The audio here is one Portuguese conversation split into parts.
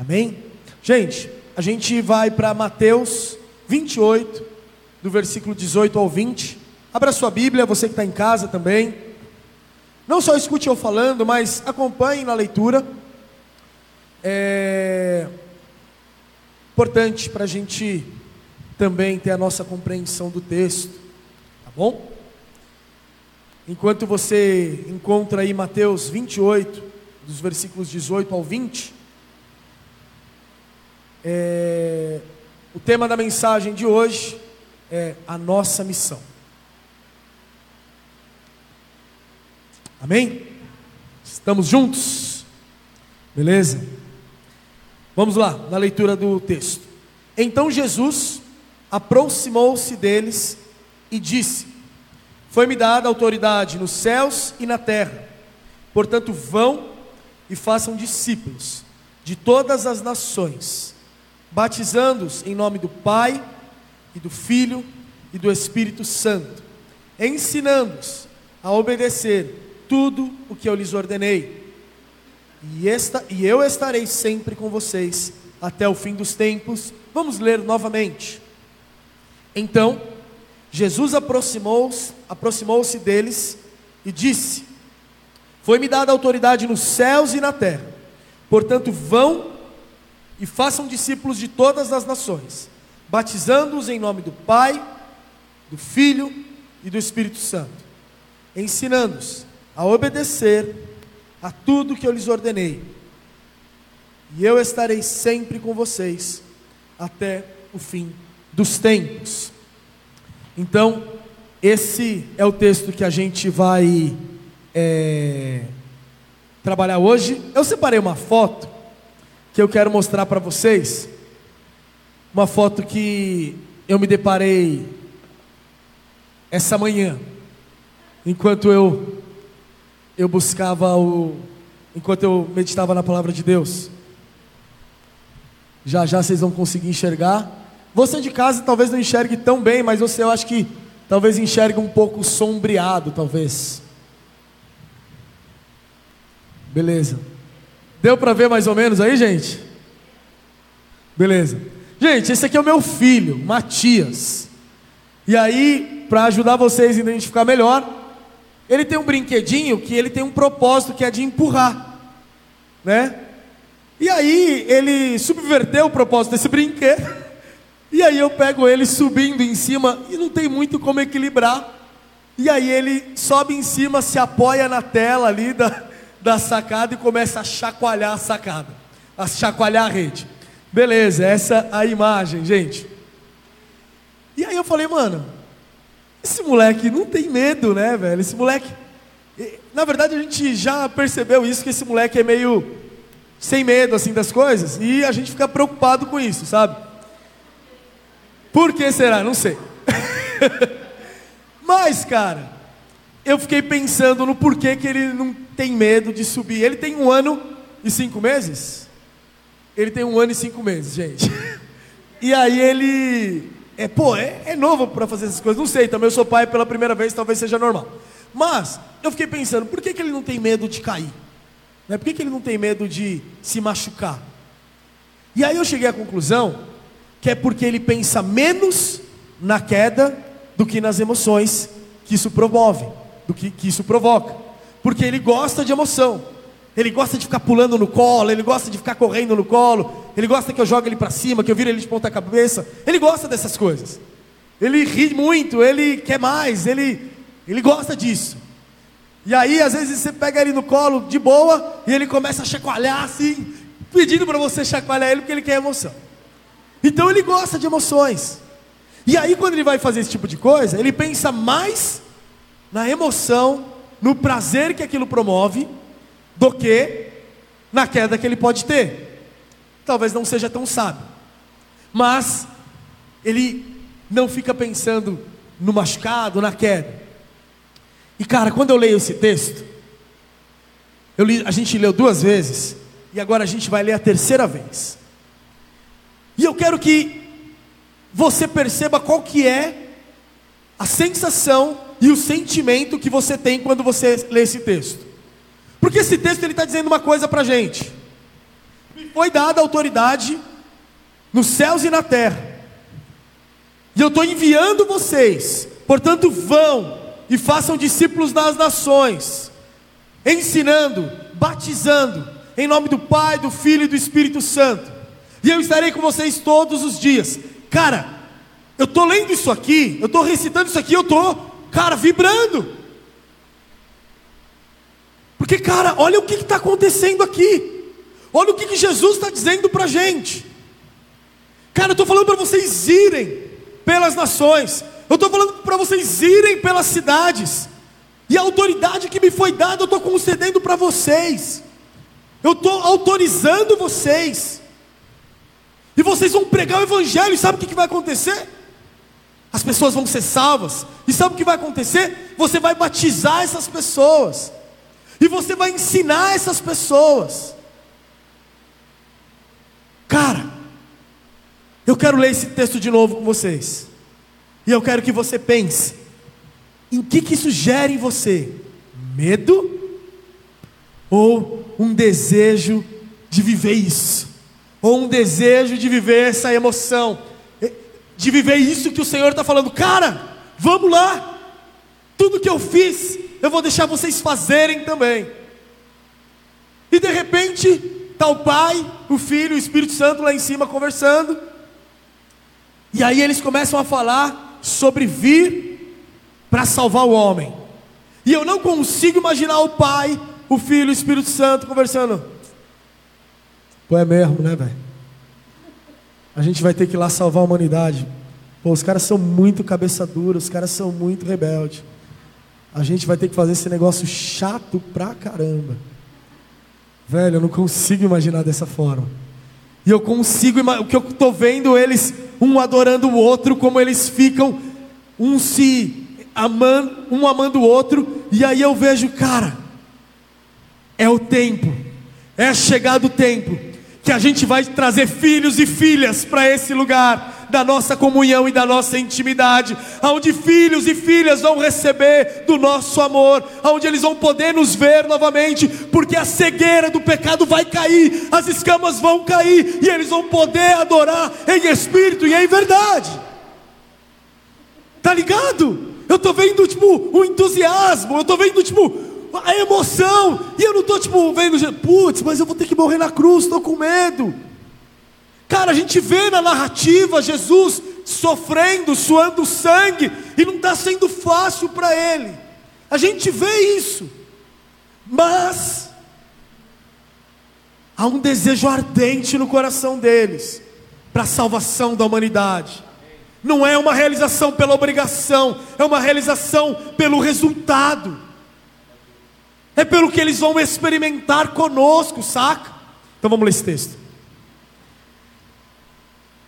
Amém? Gente, a gente vai para Mateus 28, do versículo 18 ao 20. Abra sua Bíblia, você que está em casa também. Não só escute eu falando, mas acompanhe na leitura. É importante para a gente também ter a nossa compreensão do texto, tá bom? Enquanto você encontra aí Mateus 28, dos versículos 18 ao 20, é, o tema da mensagem de hoje é a nossa missão. Amém? Estamos juntos? Beleza? Vamos lá, na leitura do texto. Então Jesus aproximou-se deles e disse: Foi-me dada autoridade nos céus e na terra. Portanto, vão e façam discípulos de todas as nações batizando-os em nome do Pai e do Filho e do Espírito Santo, ensinando-os a obedecer tudo o que eu lhes ordenei. E, esta, e eu estarei sempre com vocês até o fim dos tempos. Vamos ler novamente. Então, Jesus aproximou-se aproximou deles e disse: Foi-me dada autoridade nos céus e na terra. Portanto, vão e façam discípulos de todas as nações, batizando-os em nome do Pai, do Filho e do Espírito Santo, ensinando-os a obedecer a tudo que eu lhes ordenei. E eu estarei sempre com vocês até o fim dos tempos. Então, esse é o texto que a gente vai é, trabalhar hoje. Eu separei uma foto que eu quero mostrar para vocês. Uma foto que eu me deparei essa manhã, enquanto eu eu buscava o enquanto eu meditava na palavra de Deus. Já já vocês vão conseguir enxergar. Você de casa talvez não enxergue tão bem, mas você eu acho que talvez enxergue um pouco sombreado, talvez. Beleza. Deu para ver mais ou menos aí, gente? Beleza. Gente, esse aqui é o meu filho, Matias. E aí, para ajudar vocês a identificar melhor, ele tem um brinquedinho que ele tem um propósito que é de empurrar, né? E aí ele subverteu o propósito desse brinquedo. E aí eu pego ele subindo em cima e não tem muito como equilibrar. E aí ele sobe em cima, se apoia na tela ali da, da sacada e começa a chacoalhar a sacada, a chacoalhar a rede. Beleza, essa é a imagem, gente. E aí eu falei, mano, esse moleque não tem medo, né, velho? Esse moleque. Na verdade, a gente já percebeu isso, que esse moleque é meio sem medo, assim, das coisas, e a gente fica preocupado com isso, sabe? Por que será? Não sei. Mas, cara, eu fiquei pensando no porquê que ele não tem medo de subir. Ele tem um ano e cinco meses? Ele tem um ano e cinco meses, gente. E aí ele. É, pô, é, é novo para fazer essas coisas. Não sei, também eu sou pai pela primeira vez, talvez seja normal. Mas eu fiquei pensando, por que, que ele não tem medo de cair? Né? Por que, que ele não tem medo de se machucar? E aí eu cheguei à conclusão que é porque ele pensa menos na queda do que nas emoções que isso promove do que, que isso provoca. Porque ele gosta de emoção. Ele gosta de ficar pulando no colo, ele gosta de ficar correndo no colo, ele gosta que eu jogue ele para cima, que eu vire ele de ponta cabeça. Ele gosta dessas coisas. Ele ri muito, ele quer mais, ele, ele gosta disso. E aí, às vezes, você pega ele no colo de boa e ele começa a chacoalhar assim, pedindo para você chacoalhar ele porque ele quer emoção. Então ele gosta de emoções. E aí, quando ele vai fazer esse tipo de coisa, ele pensa mais na emoção, no prazer que aquilo promove, do que na queda que ele pode ter. Talvez não seja tão sábio, mas ele não fica pensando no machucado, na queda. E cara, quando eu leio esse texto, li, a gente leu duas vezes, e agora a gente vai ler a terceira vez. E eu quero que você perceba qual que é a sensação e o sentimento que você tem quando você lê esse texto. Porque esse texto ele está dizendo uma coisa para a gente. Me foi dada autoridade nos céus e na terra. E eu estou enviando vocês, portanto, vão e façam discípulos das nações, ensinando, batizando, em nome do Pai, do Filho e do Espírito Santo. E eu estarei com vocês todos os dias. Cara, eu estou lendo isso aqui, eu estou recitando isso aqui, eu estou, cara, vibrando. Porque, cara, olha o que está acontecendo aqui. Olha o que, que Jesus está dizendo para a gente. Cara, eu estou falando para vocês irem pelas nações. Eu estou falando para vocês irem pelas cidades. E a autoridade que me foi dada, eu estou concedendo para vocês. Eu estou autorizando vocês. E vocês vão pregar o Evangelho, e sabe o que, que vai acontecer? As pessoas vão ser salvas. E sabe o que vai acontecer? Você vai batizar essas pessoas. E você vai ensinar essas pessoas. Cara, eu quero ler esse texto de novo com vocês. E eu quero que você pense: em que, que isso gera em você? Medo? Ou um desejo de viver isso? Ou um desejo de viver essa emoção? De viver isso que o Senhor está falando, cara, vamos lá, tudo que eu fiz, eu vou deixar vocês fazerem também. E de repente, está o Pai, o Filho, o Espírito Santo lá em cima conversando. E aí eles começam a falar sobre vir para salvar o homem. E eu não consigo imaginar o Pai, o Filho o Espírito Santo conversando. Pô, é mesmo, né, velho? A gente vai ter que ir lá salvar a humanidade. Pô, os caras são muito cabeça dura, os caras são muito rebeldes. A gente vai ter que fazer esse negócio chato pra caramba. Velho, eu não consigo imaginar dessa forma. E eu consigo, o que eu estou vendo eles, um adorando o outro, como eles ficam, um se amando, um amando o outro, e aí eu vejo, cara, é o tempo, é chegado o tempo, que a gente vai trazer filhos e filhas para esse lugar, da nossa comunhão e da nossa intimidade, aonde filhos e filhas vão receber do nosso amor, aonde eles vão poder nos ver novamente, porque a cegueira do pecado vai cair, as escamas vão cair e eles vão poder adorar em espírito e em verdade. Tá ligado? Eu tô vendo tipo o entusiasmo, eu tô vendo tipo a emoção, e eu não tô tipo vendo, putz, mas eu vou ter que morrer na cruz, estou com medo. Cara, a gente vê na narrativa Jesus sofrendo, suando sangue, e não está sendo fácil para ele. A gente vê isso, mas há um desejo ardente no coração deles para a salvação da humanidade. Não é uma realização pela obrigação, é uma realização pelo resultado. É pelo que eles vão experimentar conosco, saca? Então vamos ler esse texto.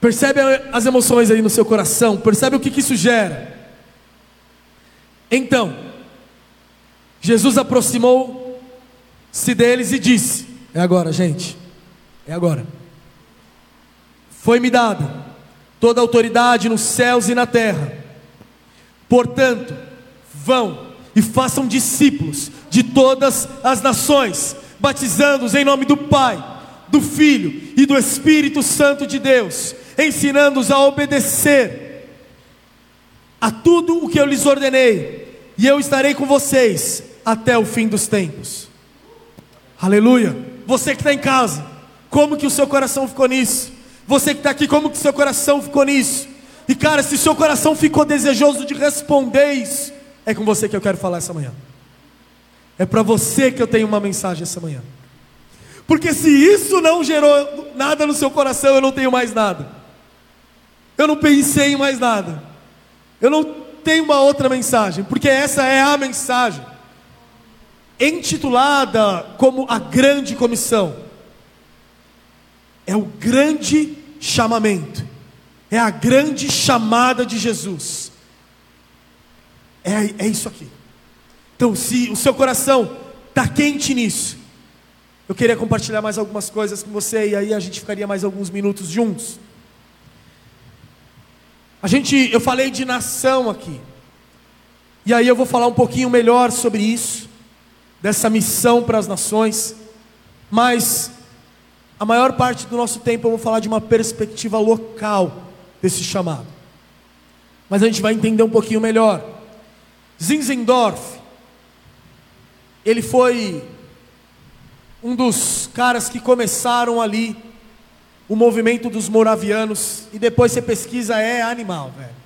Percebe as emoções aí no seu coração? Percebe o que, que isso gera? Então, Jesus aproximou-se deles e disse: É agora, gente, é agora. Foi-me dada toda a autoridade nos céus e na terra. Portanto, vão e façam discípulos de todas as nações, batizando-os em nome do Pai, do Filho e do Espírito Santo de Deus ensinando-os a obedecer a tudo o que eu lhes ordenei, e eu estarei com vocês até o fim dos tempos. Aleluia. Você que está em casa, como que o seu coração ficou nisso? Você que está aqui, como que o seu coração ficou nisso? E cara, se o seu coração ficou desejoso de responder isso, é com você que eu quero falar essa manhã. É para você que eu tenho uma mensagem essa manhã. Porque se isso não gerou nada no seu coração, eu não tenho mais nada. Eu não pensei em mais nada. Eu não tenho uma outra mensagem, porque essa é a mensagem, intitulada como a Grande Comissão. É o grande chamamento, é a grande chamada de Jesus. É, é isso aqui. Então, se o seu coração está quente nisso, eu queria compartilhar mais algumas coisas com você, e aí a gente ficaria mais alguns minutos juntos. A gente, eu falei de nação aqui. E aí eu vou falar um pouquinho melhor sobre isso, dessa missão para as nações. Mas a maior parte do nosso tempo eu vou falar de uma perspectiva local desse chamado. Mas a gente vai entender um pouquinho melhor. Zinzendorf, ele foi um dos caras que começaram ali o movimento dos moravianos, e depois você pesquisa, é animal, velho.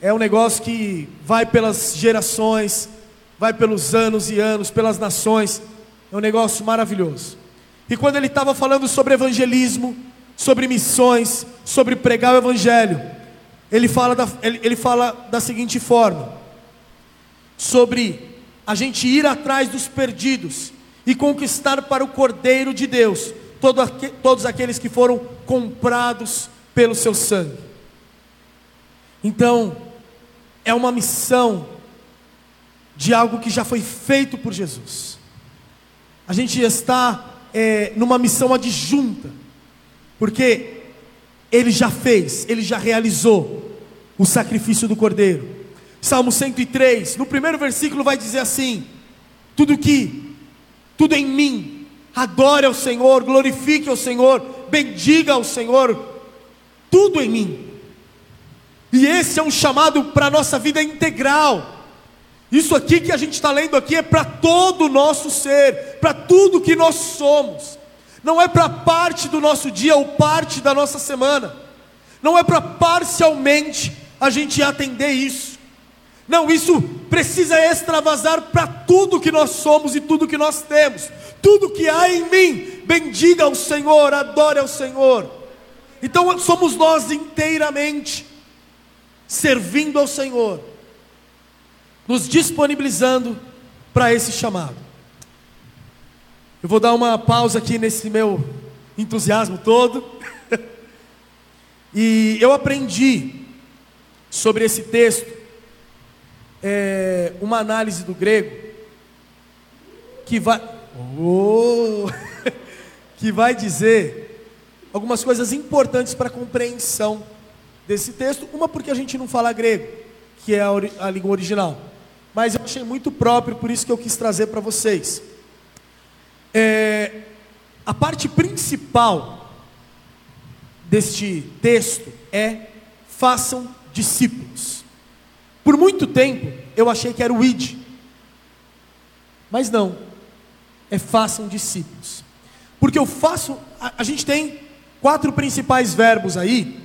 É um negócio que vai pelas gerações, vai pelos anos e anos, pelas nações, é um negócio maravilhoso. E quando ele estava falando sobre evangelismo, sobre missões, sobre pregar o evangelho, ele fala da, ele, ele fala da seguinte forma: sobre a gente ir atrás dos perdidos e conquistar para o Cordeiro de Deus todo, todos aqueles que foram comprados pelo seu sangue. Então, é uma missão de algo que já foi feito por Jesus. A gente está é, numa missão adjunta, porque Ele já fez, Ele já realizou o sacrifício do Cordeiro. Salmo 103, no primeiro versículo vai dizer assim: tudo que, tudo em mim, adore ao Senhor, glorifique ao Senhor, bendiga ao Senhor, tudo em mim. E esse é um chamado para a nossa vida integral. Isso aqui que a gente está lendo aqui é para todo o nosso ser, para tudo que nós somos. Não é para parte do nosso dia ou parte da nossa semana. Não é para parcialmente a gente atender isso. Não, isso precisa extravasar para tudo que nós somos e tudo que nós temos. Tudo que há em mim, bendiga ao Senhor, adore ao Senhor. Então somos nós inteiramente servindo ao Senhor, nos disponibilizando para esse chamado. Eu vou dar uma pausa aqui nesse meu entusiasmo todo. e eu aprendi sobre esse texto é, uma análise do grego que vai, oh, que vai dizer algumas coisas importantes para a compreensão desse texto. Uma porque a gente não fala grego, que é a, a língua original, mas eu achei muito próprio, por isso que eu quis trazer para vocês. É, a parte principal deste texto é façam discípulos. Por muito tempo eu achei que era o id, mas não, é façam discípulos. Porque eu faço, a, a gente tem quatro principais verbos aí,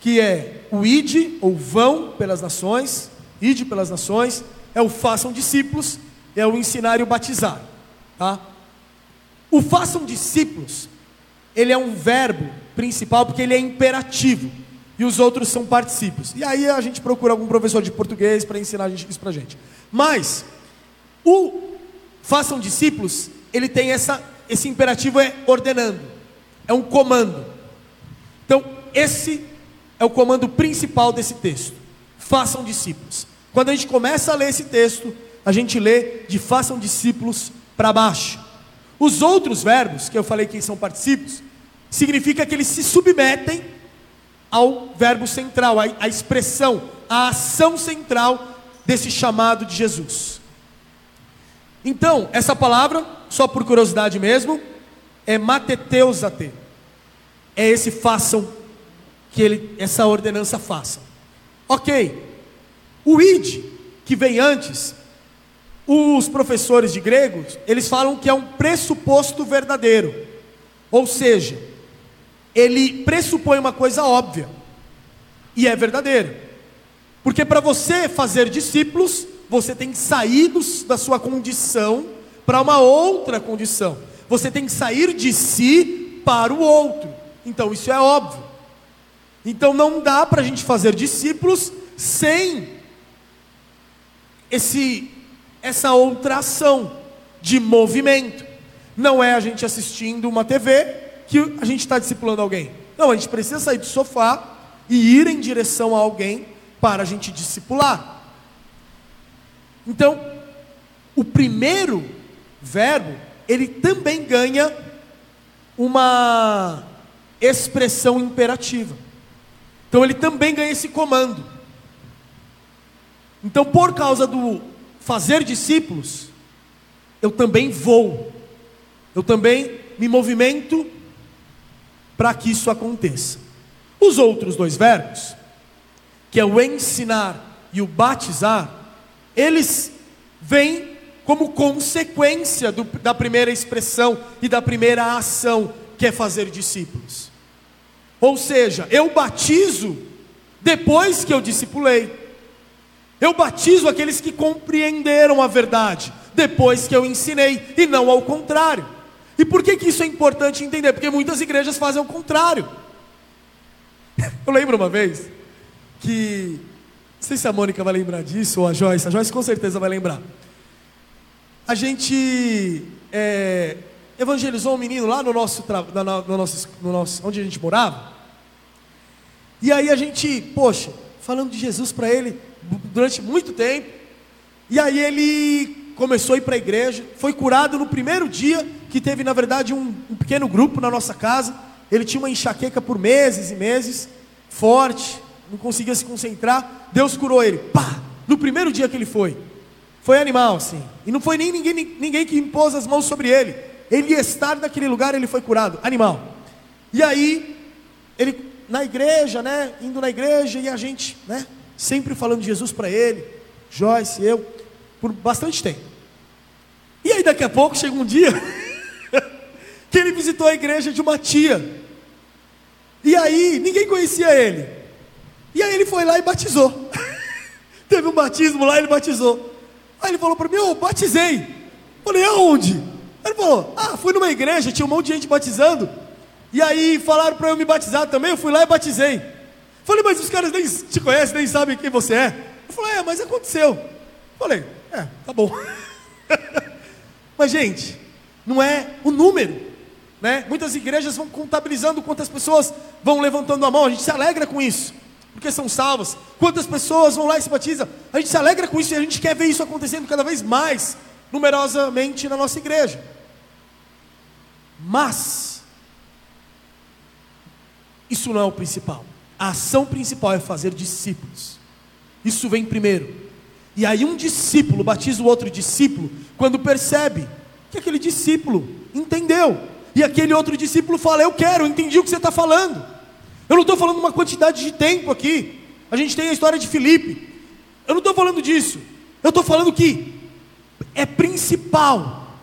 que é o id, ou vão pelas nações, id pelas nações, é o façam discípulos, é o ensinar e o batizar. Tá? O façam discípulos, ele é um verbo principal porque ele é imperativo e os outros são particípios. E aí a gente procura algum professor de português para ensinar isso para a gente. Mas o façam discípulos, ele tem essa, esse imperativo é ordenando, é um comando. Então esse é o comando principal desse texto. Façam discípulos. Quando a gente começa a ler esse texto, a gente lê de façam discípulos para baixo. Os outros verbos, que eu falei que são particípios, significa que eles se submetem ao verbo central, à expressão, à ação central desse chamado de Jesus. Então, essa palavra, só por curiosidade mesmo, é mateteusate. É esse façam que ele, essa ordenança faça. Ok. O id, que vem antes, os professores de grego, eles falam que é um pressuposto verdadeiro. Ou seja, ele pressupõe uma coisa óbvia e é verdadeiro. Porque para você fazer discípulos, você tem que sair dos, da sua condição para uma outra condição. Você tem que sair de si para o outro. Então isso é óbvio. Então não dá para a gente fazer discípulos sem esse essa outra ação de movimento. Não é a gente assistindo uma TV que a gente está discipulando alguém. Não, a gente precisa sair do sofá e ir em direção a alguém para a gente discipular. Então, o primeiro verbo, ele também ganha uma expressão imperativa. Então, ele também ganha esse comando. Então, por causa do fazer discípulos, eu também vou, eu também me movimento para que isso aconteça. Os outros dois verbos, que é o ensinar e o batizar, eles vêm como consequência do, da primeira expressão e da primeira ação, que é fazer discípulos. Ou seja, eu batizo depois que eu discipulei. Eu batizo aqueles que compreenderam a verdade depois que eu ensinei e não ao contrário. E por que, que isso é importante entender? Porque muitas igrejas fazem o contrário. Eu lembro uma vez que, não sei se a Mônica vai lembrar disso ou a Joyce, a Joyce com certeza vai lembrar. A gente é, evangelizou um menino lá no nosso, no nosso, no nosso, onde a gente morava. E aí a gente, poxa, falando de Jesus para ele durante muito tempo. E aí ele começou a ir para a igreja, foi curado no primeiro dia, que teve na verdade um, um pequeno grupo na nossa casa. Ele tinha uma enxaqueca por meses e meses, forte, não conseguia se concentrar. Deus curou ele, pá, no primeiro dia que ele foi. Foi animal, assim. E não foi nem ninguém, ninguém que impôs as mãos sobre ele. Ele ia estar naquele lugar, ele foi curado. Animal. E aí, ele na igreja, né? Indo na igreja e a gente, né? Sempre falando de Jesus para ele, Joyce, eu, por bastante tempo. E aí daqui a pouco chega um dia que ele visitou a igreja de uma tia. E aí ninguém conhecia ele. E aí ele foi lá e batizou. Teve um batismo lá, ele batizou. Aí ele falou para mim, eu batizei. Falei, aonde? Ele falou, ah, fui numa igreja, tinha um monte de gente batizando. E aí falaram para eu me batizar também, eu fui lá e batizei. Falei, mas os caras nem te conhecem, nem sabem quem você é. Eu falei, é, mas aconteceu. Falei, é, tá bom. mas, gente, não é o número. Né? Muitas igrejas vão contabilizando quantas pessoas vão levantando a mão, a gente se alegra com isso, porque são salvas. Quantas pessoas vão lá e se batizam, a gente se alegra com isso e a gente quer ver isso acontecendo cada vez mais numerosamente na nossa igreja. Mas, isso não é o principal. A ação principal é fazer discípulos. Isso vem primeiro. E aí um discípulo batiza o outro discípulo quando percebe que aquele discípulo entendeu. E aquele outro discípulo fala: Eu quero, eu entendi o que você está falando. Eu não estou falando uma quantidade de tempo aqui. A gente tem a história de Filipe. Eu não estou falando disso. Eu estou falando que é principal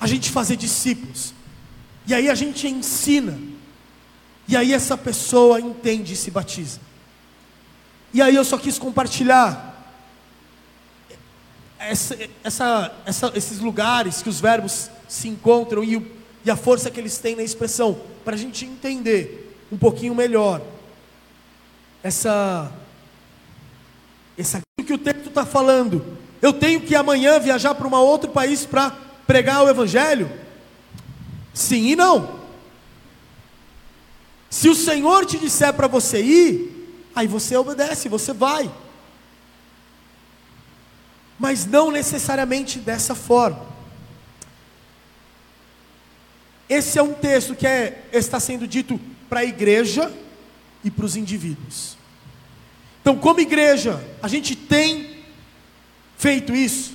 a gente fazer discípulos. E aí a gente ensina e aí essa pessoa entende e se batiza. E aí eu só quis compartilhar essa, essa, essa, esses lugares que os verbos se encontram e, o, e a força que eles têm na expressão, para a gente entender um pouquinho melhor essa, essa que o texto está falando. Eu tenho que amanhã viajar para um outro país para pregar o Evangelho? Sim e não. Se o Senhor te disser para você ir, aí você obedece, você vai. Mas não necessariamente dessa forma. Esse é um texto que é, está sendo dito para a igreja e para os indivíduos. Então, como igreja, a gente tem feito isso?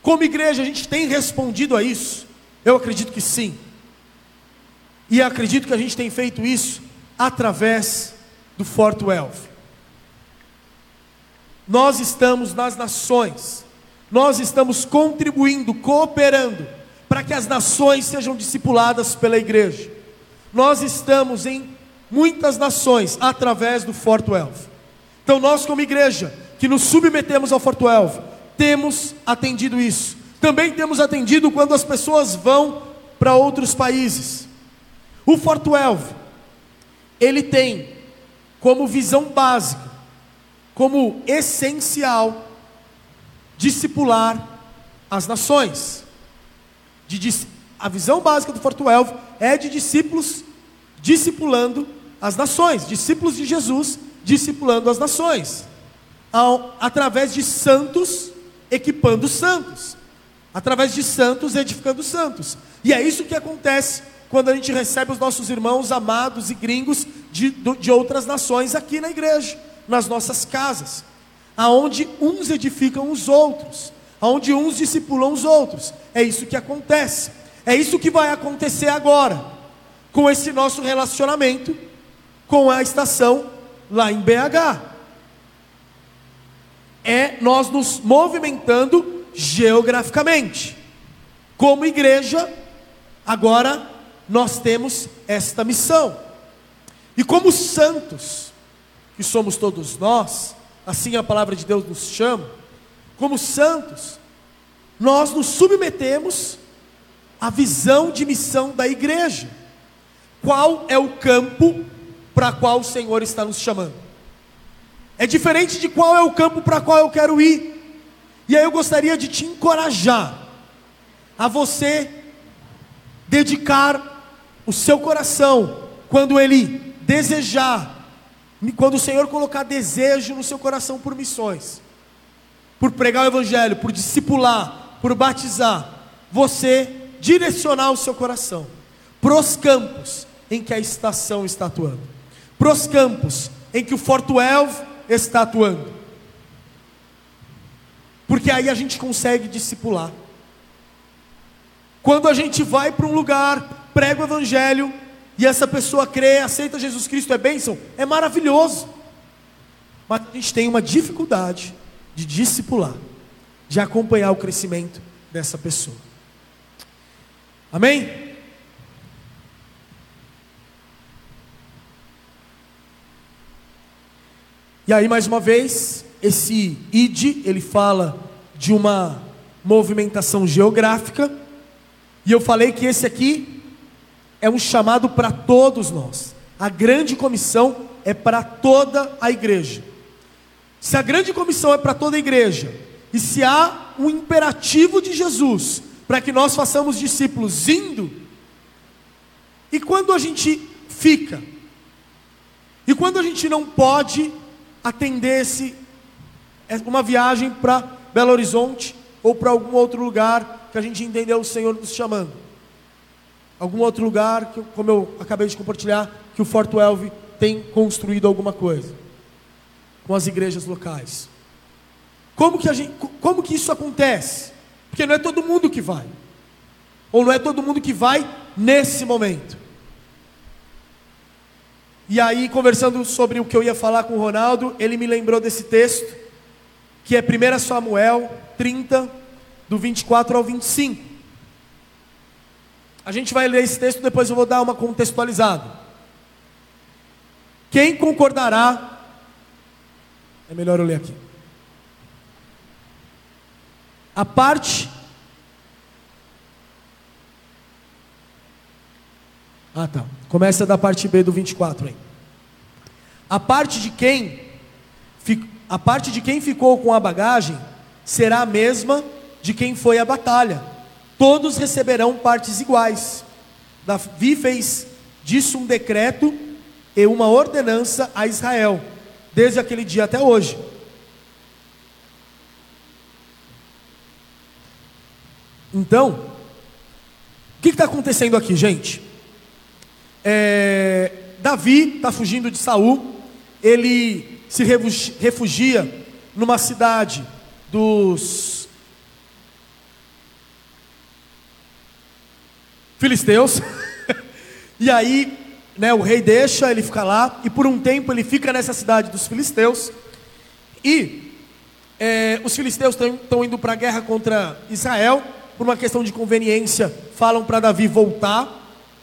Como igreja, a gente tem respondido a isso? Eu acredito que sim. E acredito que a gente tem feito isso através do Fort Welf. Nós estamos nas nações, nós estamos contribuindo, cooperando, para que as nações sejam discipuladas pela igreja. Nós estamos em muitas nações através do Fort Welf. Então, nós, como igreja, que nos submetemos ao Fort Welf, temos atendido isso. Também temos atendido quando as pessoas vão para outros países. O Fort Welf ele tem como visão básica, como essencial, discipular as nações. De, a visão básica do Forto Elvo é de discípulos discipulando as nações, discípulos de Jesus discipulando as nações, ao, através de santos equipando santos, através de santos edificando santos. E é isso que acontece quando a gente recebe os nossos irmãos amados e gringos de, de outras nações aqui na igreja, nas nossas casas, aonde uns edificam os outros, aonde uns discipulam os outros. É isso que acontece. É isso que vai acontecer agora. com esse nosso relacionamento com a estação lá em BH. É nós nos movimentando geograficamente. Como igreja, agora nós temos esta missão. E como santos, que somos todos nós, assim a palavra de Deus nos chama, como santos, nós nos submetemos à visão de missão da igreja. Qual é o campo para qual o Senhor está nos chamando? É diferente de qual é o campo para qual eu quero ir. E aí eu gostaria de te encorajar a você dedicar o seu coração quando ele desejar quando o Senhor colocar desejo no seu coração por missões, por pregar o Evangelho, por discipular, por batizar, você direcionar o seu coração para os campos em que a estação está atuando, para os campos em que o Forto Elvo está atuando, porque aí a gente consegue discipular. Quando a gente vai para um lugar, prega o Evangelho, e essa pessoa crê, aceita Jesus Cristo, é bênção, é maravilhoso. Mas a gente tem uma dificuldade de discipular, de acompanhar o crescimento dessa pessoa. Amém? E aí, mais uma vez, esse id, ele fala de uma movimentação geográfica, e eu falei que esse aqui é um chamado para todos nós. A grande comissão é para toda a igreja. Se a grande comissão é para toda a igreja, e se há um imperativo de Jesus para que nós façamos discípulos indo, e quando a gente fica, e quando a gente não pode atender esse, é uma viagem para Belo Horizonte ou para algum outro lugar que a gente entendeu o Senhor nos chamando? Algum outro lugar, que, como eu acabei de compartilhar, que o Forto Elve tem construído alguma coisa com as igrejas locais. Como que, gente, como que isso acontece? Porque não é todo mundo que vai, ou não é todo mundo que vai nesse momento. E aí, conversando sobre o que eu ia falar com o Ronaldo, ele me lembrou desse texto, que é 1 Samuel 30, do 24 ao 25. A gente vai ler esse texto, depois eu vou dar uma contextualizada. Quem concordará? É melhor eu ler aqui. A parte. Ah, tá. Começa da parte B do 24 aí. A parte de quem a parte de quem ficou com a bagagem será a mesma de quem foi à batalha todos receberão partes iguais. Davi fez disso um decreto e uma ordenança a Israel, desde aquele dia até hoje. Então, o que está acontecendo aqui, gente? É, Davi está fugindo de Saul, ele se refugia numa cidade dos filisteus. e aí, né, o rei deixa ele ficar lá, e por um tempo ele fica nessa cidade dos filisteus. E é, os filisteus estão indo para a guerra contra Israel, por uma questão de conveniência, falam para Davi voltar.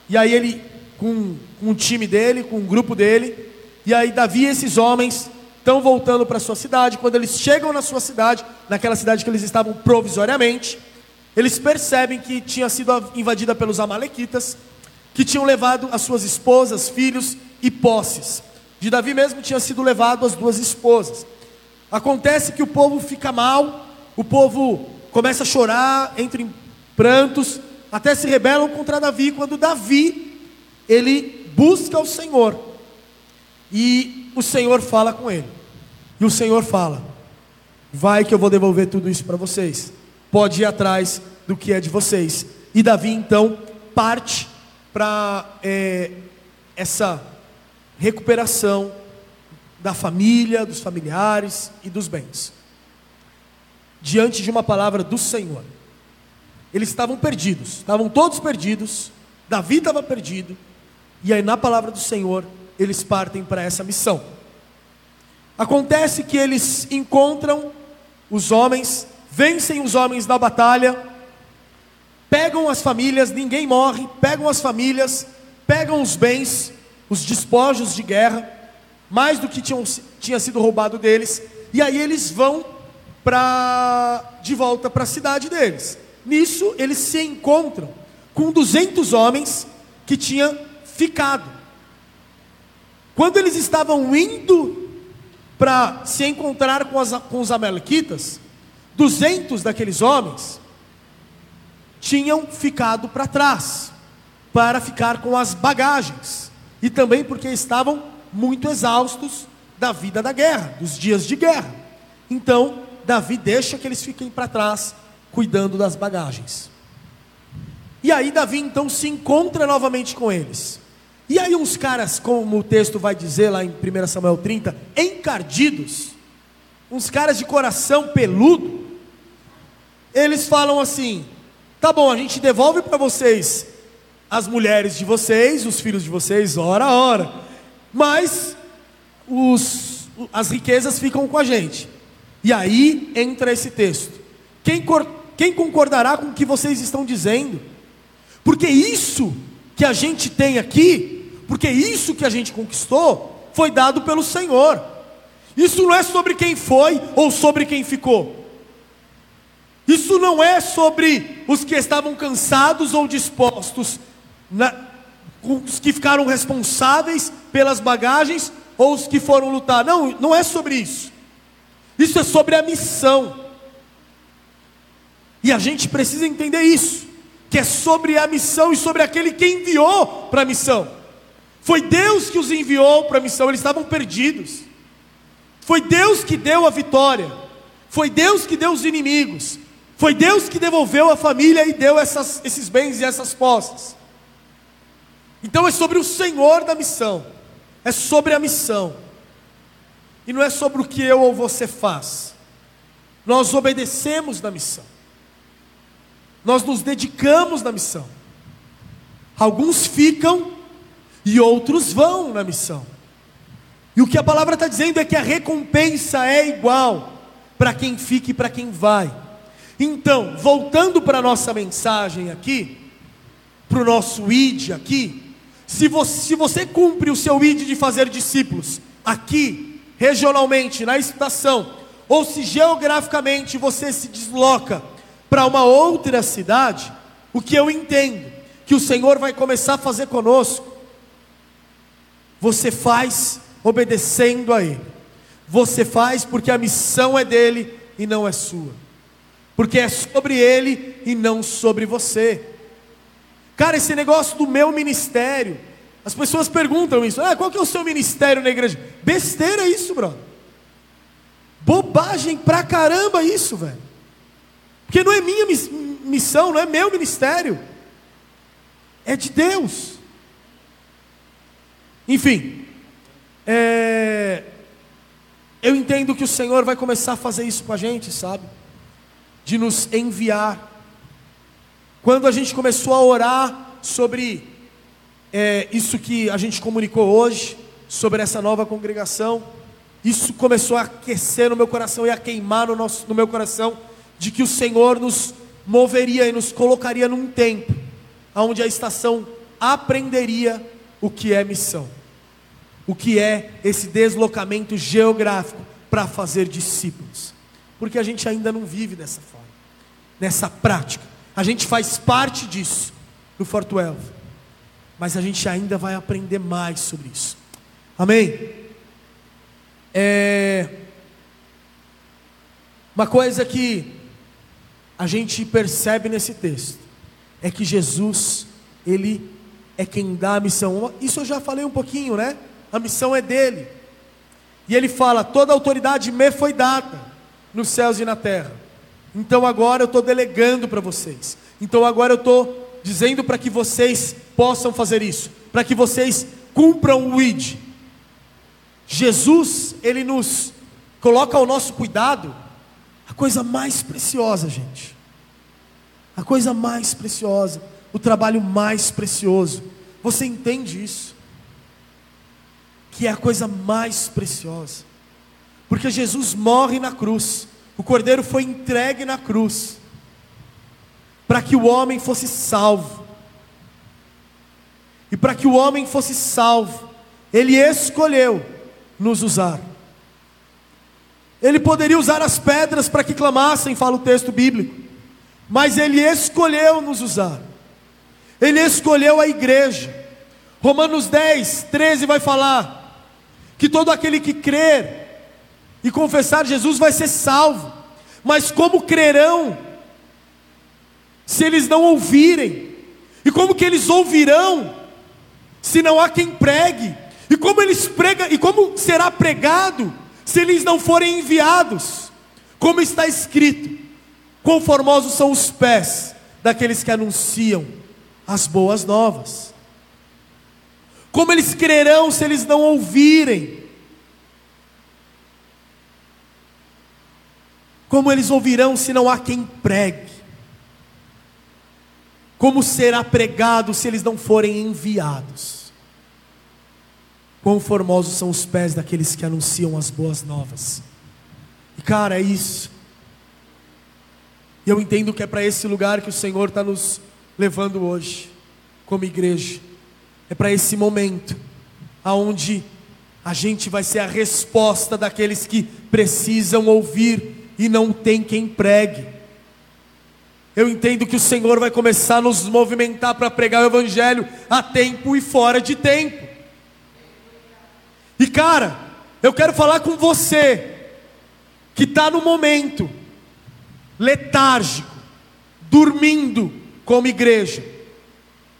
E aí ele, com, com o time dele, com o grupo dele, e aí Davi e esses homens estão voltando para sua cidade. Quando eles chegam na sua cidade, naquela cidade que eles estavam provisoriamente, eles percebem que tinha sido invadida pelos amalequitas, que tinham levado as suas esposas, filhos e posses. De Davi mesmo tinha sido levado as duas esposas. Acontece que o povo fica mal, o povo começa a chorar, entra em prantos, até se rebelam contra Davi, quando Davi ele busca o Senhor. E o Senhor fala com ele. E o Senhor fala: Vai que eu vou devolver tudo isso para vocês pode ir atrás do que é de vocês. E Davi então parte para é, essa recuperação da família, dos familiares e dos bens. Diante de uma palavra do Senhor. Eles estavam perdidos, estavam todos perdidos. Davi estava perdido. E aí, na palavra do Senhor, eles partem para essa missão. Acontece que eles encontram os homens, vencem os homens na batalha, pegam as famílias, ninguém morre, pegam as famílias, pegam os bens, os despojos de guerra, mais do que tinham, tinha sido roubado deles, e aí eles vão para de volta para a cidade deles. Nisso eles se encontram com 200 homens que tinham ficado. Quando eles estavam indo para se encontrar com, as, com os amalequitas, 200 daqueles homens tinham ficado para trás, para ficar com as bagagens, e também porque estavam muito exaustos da vida da guerra, dos dias de guerra. Então, Davi deixa que eles fiquem para trás, cuidando das bagagens. E aí, Davi então se encontra novamente com eles. E aí, uns caras, como o texto vai dizer lá em 1 Samuel 30, encardidos, uns caras de coração peludo, eles falam assim: tá bom, a gente devolve para vocês as mulheres de vocês, os filhos de vocês, hora a hora, mas os, as riquezas ficam com a gente. E aí entra esse texto: quem, quem concordará com o que vocês estão dizendo? Porque isso que a gente tem aqui, porque isso que a gente conquistou, foi dado pelo Senhor. Isso não é sobre quem foi ou sobre quem ficou. Isso não é sobre os que estavam cansados ou dispostos, na, os que ficaram responsáveis pelas bagagens ou os que foram lutar. Não, não é sobre isso. Isso é sobre a missão. E a gente precisa entender isso, que é sobre a missão e sobre aquele que enviou para a missão. Foi Deus que os enviou para a missão, eles estavam perdidos. Foi Deus que deu a vitória. Foi Deus que deu os inimigos. Foi Deus que devolveu a família e deu essas, esses bens e essas posses. Então é sobre o Senhor da missão, é sobre a missão, e não é sobre o que eu ou você faz. Nós obedecemos na missão, nós nos dedicamos na missão. Alguns ficam e outros vão na missão. E o que a palavra está dizendo é que a recompensa é igual para quem fica e para quem vai. Então, voltando para a nossa mensagem aqui, para o nosso ID aqui, se você, se você cumpre o seu ID de fazer discípulos aqui, regionalmente, na estação, ou se geograficamente você se desloca para uma outra cidade, o que eu entendo que o Senhor vai começar a fazer conosco, você faz obedecendo a Ele, você faz porque a missão é dele e não é sua porque é sobre ele e não sobre você. Cara, esse negócio do meu ministério, as pessoas perguntam isso, ah, qual que é o seu ministério na igreja? Besteira isso, brother. Bobagem pra caramba isso, velho. Porque não é minha missão, não é meu ministério. É de Deus. Enfim, é... eu entendo que o Senhor vai começar a fazer isso com a gente, sabe? De nos enviar. Quando a gente começou a orar sobre é, isso que a gente comunicou hoje, sobre essa nova congregação, isso começou a aquecer no meu coração e a queimar no, nosso, no meu coração, de que o Senhor nos moveria e nos colocaria num tempo, onde a estação aprenderia o que é missão, o que é esse deslocamento geográfico para fazer discípulos, porque a gente ainda não vive dessa forma nessa prática. A gente faz parte disso no Fort 12, mas a gente ainda vai aprender mais sobre isso. Amém? É... Uma coisa que a gente percebe nesse texto é que Jesus, Ele é quem dá a missão. Isso eu já falei um pouquinho, né? A missão é dele. E ele fala: toda autoridade me foi dada nos céus e na terra. Então agora eu estou delegando para vocês. Então agora eu estou dizendo para que vocês possam fazer isso, para que vocês cumpram o ID. Jesus, ele nos coloca ao nosso cuidado a coisa mais preciosa, gente. A coisa mais preciosa, o trabalho mais precioso. Você entende isso? Que é a coisa mais preciosa. Porque Jesus morre na cruz. O cordeiro foi entregue na cruz para que o homem fosse salvo. E para que o homem fosse salvo, ele escolheu nos usar. Ele poderia usar as pedras para que clamassem, fala o texto bíblico, mas ele escolheu nos usar. Ele escolheu a igreja. Romanos 10, 13 vai falar que todo aquele que crer e confessar Jesus vai ser salvo. Mas como crerão se eles não ouvirem? E como que eles ouvirão se não há quem pregue? E como eles pregam, e como será pregado se eles não forem enviados? Como está escrito: Quão formosos são os pés daqueles que anunciam as boas novas. Como eles crerão se eles não ouvirem? Como eles ouvirão se não há quem pregue? Como será pregado se eles não forem enviados? Quão formosos são os pés daqueles que anunciam as boas novas. E cara, é isso. E eu entendo que é para esse lugar que o Senhor está nos levando hoje, como igreja. É para esse momento, aonde a gente vai ser a resposta daqueles que precisam ouvir e não tem quem pregue. Eu entendo que o Senhor vai começar a nos movimentar para pregar o Evangelho a tempo e fora de tempo. E cara, eu quero falar com você que está no momento letárgico, dormindo como igreja,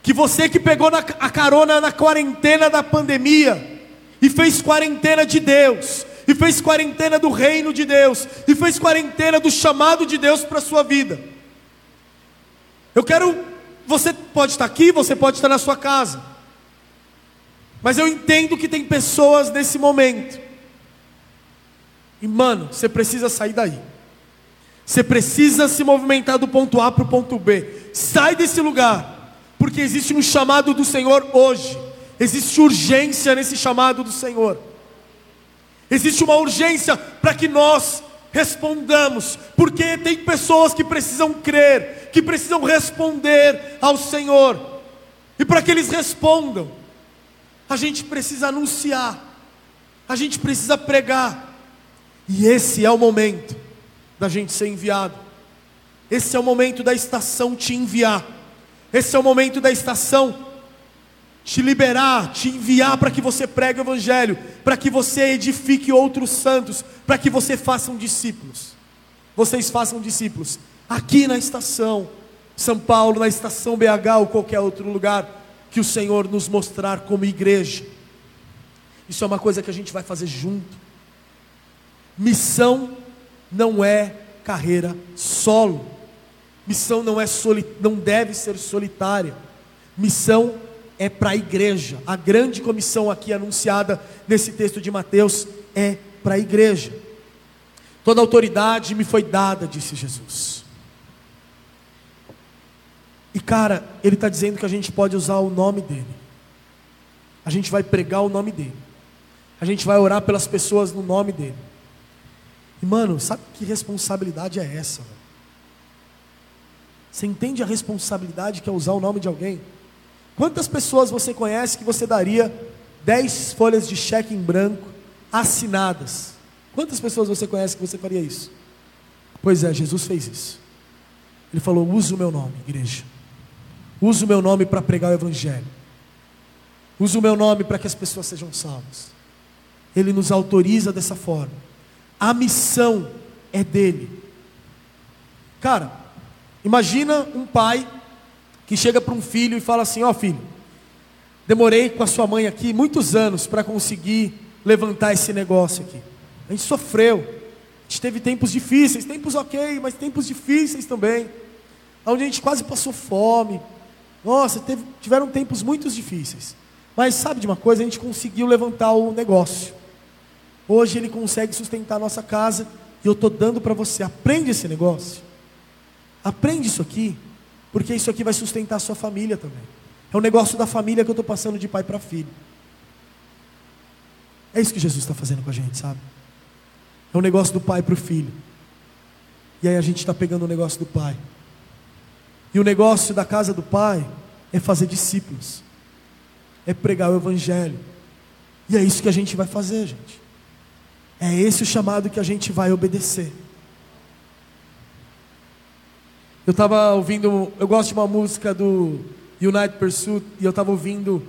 que você que pegou na, a carona na quarentena da pandemia e fez quarentena de Deus, e fez quarentena do reino de Deus, e fez quarentena do chamado de Deus para a sua vida. Eu quero, você pode estar aqui, você pode estar na sua casa, mas eu entendo que tem pessoas nesse momento, e mano, você precisa sair daí. Você precisa se movimentar do ponto A para o ponto B. Sai desse lugar, porque existe um chamado do Senhor hoje. Existe urgência nesse chamado do Senhor. Existe uma urgência para que nós respondamos, porque tem pessoas que precisam crer, que precisam responder ao Senhor, e para que eles respondam, a gente precisa anunciar, a gente precisa pregar, e esse é o momento da gente ser enviado, esse é o momento da estação te enviar, esse é o momento da estação te liberar, te enviar para que você pregue o Evangelho, para que você edifique outros santos, para que você faça um discípulos. Vocês façam discípulos aqui na estação São Paulo, na estação BH ou qualquer outro lugar que o Senhor nos mostrar como igreja. Isso é uma coisa que a gente vai fazer junto. Missão não é carreira solo. Missão não é soli, não deve ser solitária. Missão é para a igreja. A grande comissão aqui anunciada nesse texto de Mateus é para a igreja. Toda autoridade me foi dada, disse Jesus. E cara, ele está dizendo que a gente pode usar o nome dele. A gente vai pregar o nome dele. A gente vai orar pelas pessoas no nome dele. E mano, sabe que responsabilidade é essa? Você entende a responsabilidade que é usar o nome de alguém? Quantas pessoas você conhece que você daria 10 folhas de cheque em branco assinadas? Quantas pessoas você conhece que você faria isso? Pois é, Jesus fez isso. Ele falou: use o meu nome, igreja. Use o meu nome para pregar o Evangelho. Use o meu nome para que as pessoas sejam salvas. Ele nos autoriza dessa forma. A missão é dele. Cara, imagina um pai que chega para um filho e fala assim: Ó oh, filho, demorei com a sua mãe aqui muitos anos para conseguir levantar esse negócio aqui. A gente sofreu, a gente teve tempos difíceis, tempos ok, mas tempos difíceis também, onde a gente quase passou fome. Nossa, teve, tiveram tempos muito difíceis. Mas sabe de uma coisa? A gente conseguiu levantar o negócio. Hoje ele consegue sustentar a nossa casa e eu estou dando para você. Aprende esse negócio. Aprende isso aqui porque isso aqui vai sustentar a sua família também. É o negócio da família que eu estou passando de pai para filho. É isso que Jesus está fazendo com a gente, sabe? É o negócio do pai para o filho. E aí a gente está pegando o negócio do pai. E o negócio da casa do pai é fazer discípulos, é pregar o evangelho. E é isso que a gente vai fazer, gente. É esse o chamado que a gente vai obedecer. Eu estava ouvindo, eu gosto de uma música do United Pursuit, e eu estava ouvindo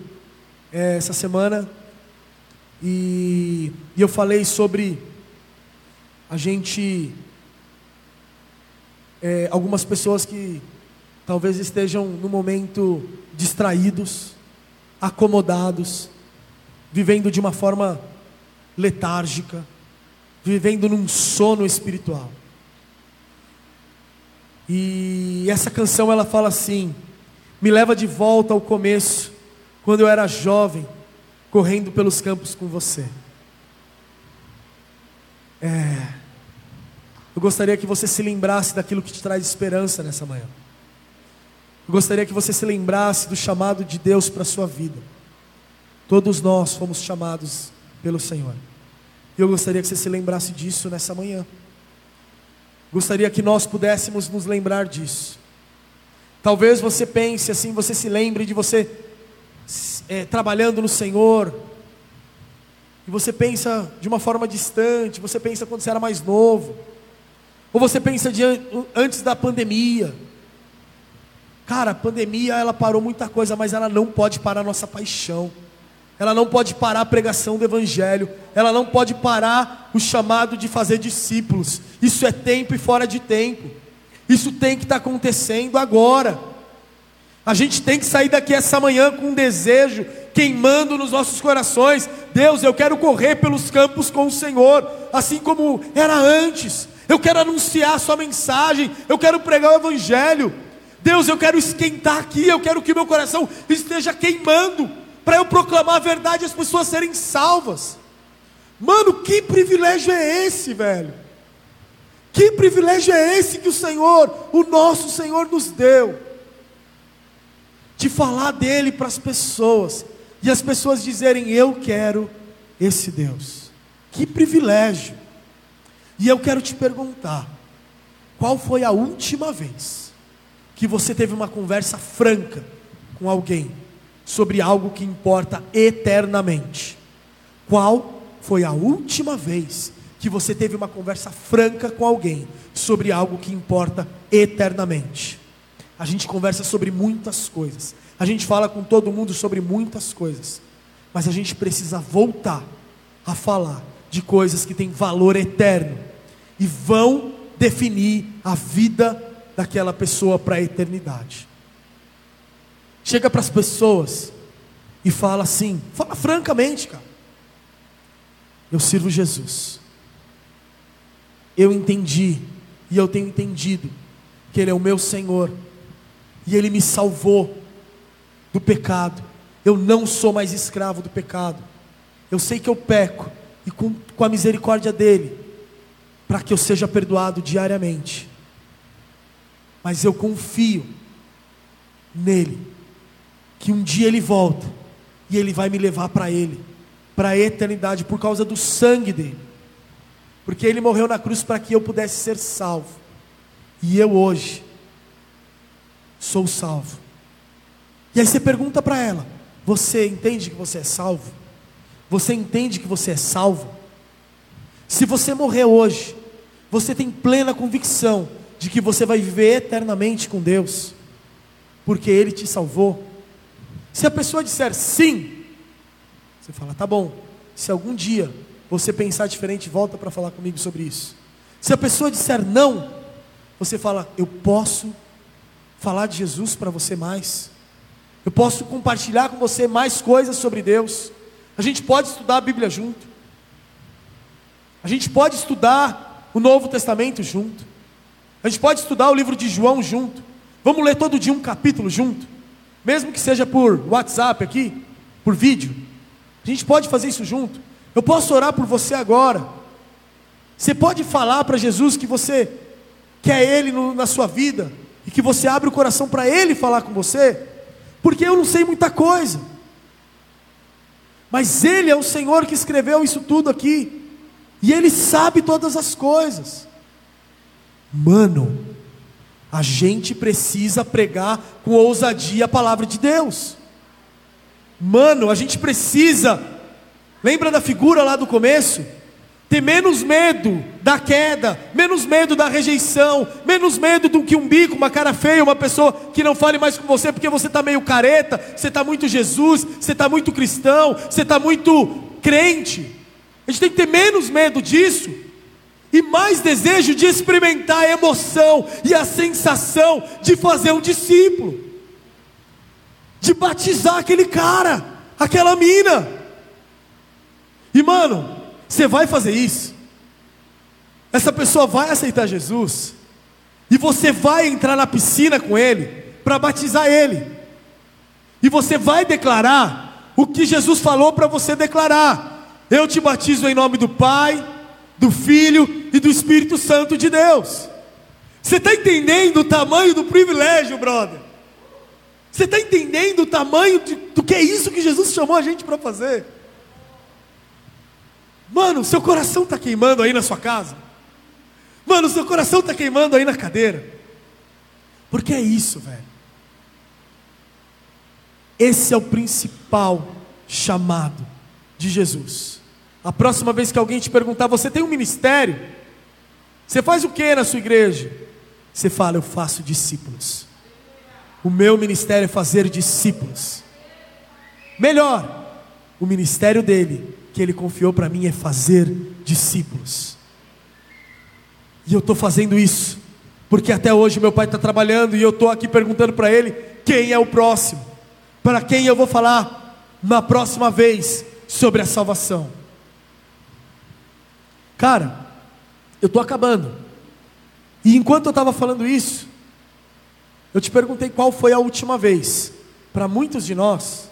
é, essa semana, e, e eu falei sobre a gente, é, algumas pessoas que talvez estejam no momento distraídos, acomodados, vivendo de uma forma letárgica, vivendo num sono espiritual. E essa canção ela fala assim: me leva de volta ao começo, quando eu era jovem, correndo pelos campos com você. É, eu gostaria que você se lembrasse daquilo que te traz esperança nessa manhã. Eu gostaria que você se lembrasse do chamado de Deus para a sua vida. Todos nós fomos chamados pelo Senhor. E eu gostaria que você se lembrasse disso nessa manhã. Gostaria que nós pudéssemos nos lembrar disso. Talvez você pense assim, você se lembre de você é, trabalhando no Senhor, e você pensa de uma forma distante, você pensa quando você era mais novo, ou você pensa de, antes da pandemia. Cara, a pandemia ela parou muita coisa, mas ela não pode parar a nossa paixão ela não pode parar a pregação do Evangelho, ela não pode parar o chamado de fazer discípulos. Isso é tempo e fora de tempo. Isso tem que estar acontecendo agora. A gente tem que sair daqui essa manhã com um desejo queimando nos nossos corações. Deus, eu quero correr pelos campos com o Senhor, assim como era antes. Eu quero anunciar a Sua mensagem, eu quero pregar o Evangelho. Deus, eu quero esquentar aqui, eu quero que meu coração esteja queimando para eu proclamar a verdade e as pessoas serem salvas. Mano, que privilégio é esse, velho? Que privilégio é esse que o Senhor, o nosso Senhor, nos deu? De falar dele para as pessoas, e as pessoas dizerem: Eu quero esse Deus. Que privilégio. E eu quero te perguntar: qual foi a última vez que você teve uma conversa franca com alguém sobre algo que importa eternamente. Qual foi a última vez que você teve uma conversa franca com alguém sobre algo que importa eternamente? A gente conversa sobre muitas coisas, a gente fala com todo mundo sobre muitas coisas, mas a gente precisa voltar a falar de coisas que têm valor eterno e vão definir a vida daquela pessoa para a eternidade. Chega para as pessoas e fala assim, fala francamente, cara. Eu sirvo Jesus. Eu entendi e eu tenho entendido que Ele é o meu Senhor e Ele me salvou do pecado. Eu não sou mais escravo do pecado. Eu sei que eu peco e com, com a misericórdia dele, para que eu seja perdoado diariamente. Mas eu confio nele que um dia ele volta e ele vai me levar para ele, para a eternidade, por causa do sangue dele. Porque ele morreu na cruz para que eu pudesse ser salvo. E eu hoje sou salvo. E aí você pergunta para ela: Você entende que você é salvo? Você entende que você é salvo? Se você morrer hoje, você tem plena convicção de que você vai viver eternamente com Deus, porque Ele te salvou. Se a pessoa disser sim, você fala, tá bom. Se algum dia você pensar diferente, volta para falar comigo sobre isso. Se a pessoa disser não, você fala, eu posso falar de Jesus para você mais. Eu posso compartilhar com você mais coisas sobre Deus. A gente pode estudar a Bíblia junto. A gente pode estudar o Novo Testamento junto. A gente pode estudar o livro de João junto. Vamos ler todo dia um capítulo junto mesmo que seja por WhatsApp aqui, por vídeo. A gente pode fazer isso junto. Eu posso orar por você agora. Você pode falar para Jesus que você quer Ele no, na sua vida e que você abre o coração para Ele falar com você. porque eu não sei muita coisa. Mas Ele é o Senhor que escreveu isso tudo aqui, e Ele sabe todas as coisas. Mano, a gente precisa pregar com ousadia a palavra de Deus. Mano, a gente precisa, lembra da figura lá do começo? Ter menos medo da queda, menos medo da rejeição, menos medo do que um bico, uma cara feia, uma pessoa que não fale mais com você porque você está meio careta, você está muito Jesus, você está muito cristão, você está muito crente. A gente tem que ter menos medo disso e mais desejo de experimentar a emoção e a sensação de fazer um discípulo, de batizar aquele cara, aquela mina. E mano, você vai fazer isso? Essa pessoa vai aceitar Jesus, e você vai entrar na piscina com ele para batizar ele, e você vai declarar o que Jesus falou para você declarar: Eu te batizo em nome do Pai, do Filho e do Espírito Santo de Deus. Você está entendendo o tamanho do privilégio, brother? Você está entendendo o tamanho de, do que é isso que Jesus chamou a gente para fazer? Mano, seu coração está queimando aí na sua casa. Mano, seu coração está queimando aí na cadeira. Porque é isso, velho. Esse é o principal chamado de Jesus. A próxima vez que alguém te perguntar, você tem um ministério? Você faz o que na sua igreja? Você fala, eu faço discípulos. O meu ministério é fazer discípulos. Melhor, o ministério dele que Ele confiou para mim é fazer discípulos. E eu estou fazendo isso, porque até hoje meu pai está trabalhando e eu estou aqui perguntando para ele quem é o próximo, para quem eu vou falar na próxima vez sobre a salvação. Cara, eu estou acabando. E enquanto eu estava falando isso, eu te perguntei qual foi a última vez. Para muitos de nós,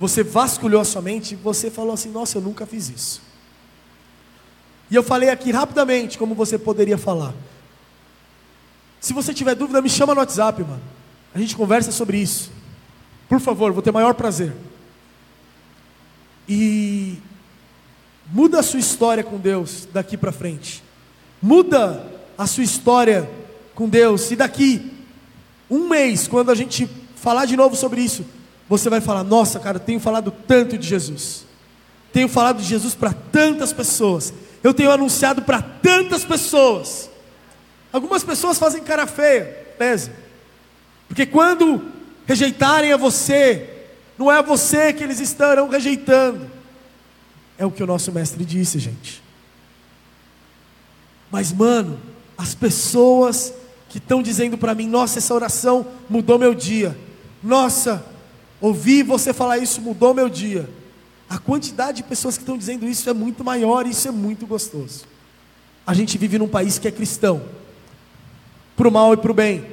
você vasculhou a sua mente e você falou assim: Nossa, eu nunca fiz isso. E eu falei aqui rapidamente como você poderia falar. Se você tiver dúvida, me chama no WhatsApp, mano. A gente conversa sobre isso. Por favor, vou ter maior prazer. E muda a sua história com Deus daqui para frente. Muda a sua história com Deus. E daqui um mês, quando a gente falar de novo sobre isso, você vai falar: Nossa, cara, tenho falado tanto de Jesus, tenho falado de Jesus para tantas pessoas, eu tenho anunciado para tantas pessoas. Algumas pessoas fazem cara feia, beleza? Porque quando rejeitarem a você, não é a você que eles estarão rejeitando, é o que o nosso mestre disse, gente. Mas, mano, as pessoas que estão dizendo para mim: Nossa, essa oração mudou meu dia. Nossa, Ouvir você falar isso mudou meu dia. A quantidade de pessoas que estão dizendo isso é muito maior e isso é muito gostoso. A gente vive num país que é cristão, para o mal e para o bem.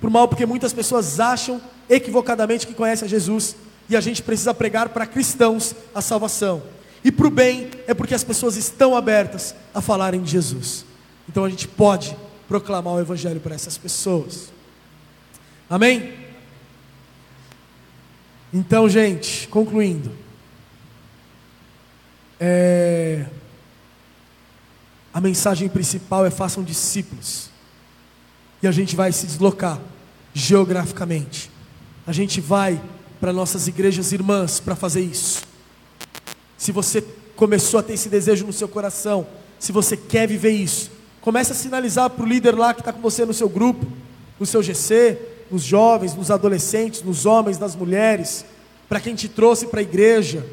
Para o mal, porque muitas pessoas acham equivocadamente que conhecem a Jesus e a gente precisa pregar para cristãos a salvação. E para o bem, é porque as pessoas estão abertas a falarem de Jesus. Então a gente pode proclamar o Evangelho para essas pessoas. Amém? Então, gente, concluindo. É... A mensagem principal é façam discípulos. E a gente vai se deslocar geograficamente. A gente vai para nossas igrejas irmãs para fazer isso. Se você começou a ter esse desejo no seu coração, se você quer viver isso, comece a sinalizar para o líder lá que está com você no seu grupo, no seu GC, nos jovens, nos adolescentes, nos homens, nas mulheres, para quem te trouxe para a igreja.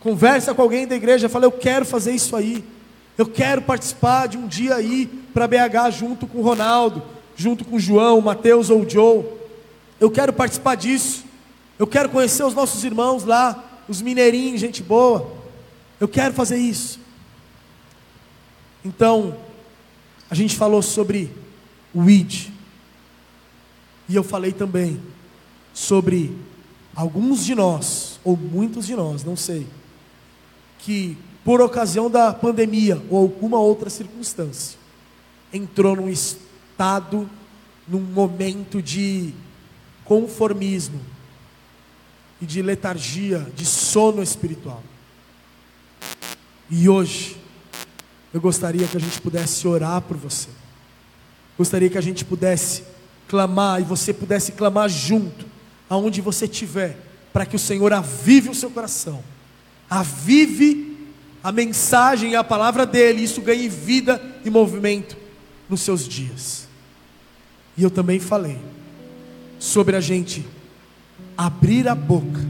Conversa com alguém da igreja, fala: Eu quero fazer isso aí. Eu quero participar de um dia aí para BH junto com o Ronaldo, junto com o João, o Mateus ou o Joe. Eu quero participar disso. Eu quero conhecer os nossos irmãos lá, os mineirinhos, gente boa. Eu quero fazer isso. Então, a gente falou sobre o ID, e eu falei também sobre alguns de nós, ou muitos de nós, não sei, que por ocasião da pandemia ou alguma outra circunstância, entrou num estado, num momento de conformismo, e de letargia, de sono espiritual. E hoje, eu gostaria que a gente pudesse orar por você. Gostaria que a gente pudesse clamar e você pudesse clamar junto, aonde você estiver, para que o Senhor avive o seu coração, avive a mensagem e a palavra dele, isso ganhe vida e movimento nos seus dias. E eu também falei sobre a gente abrir a boca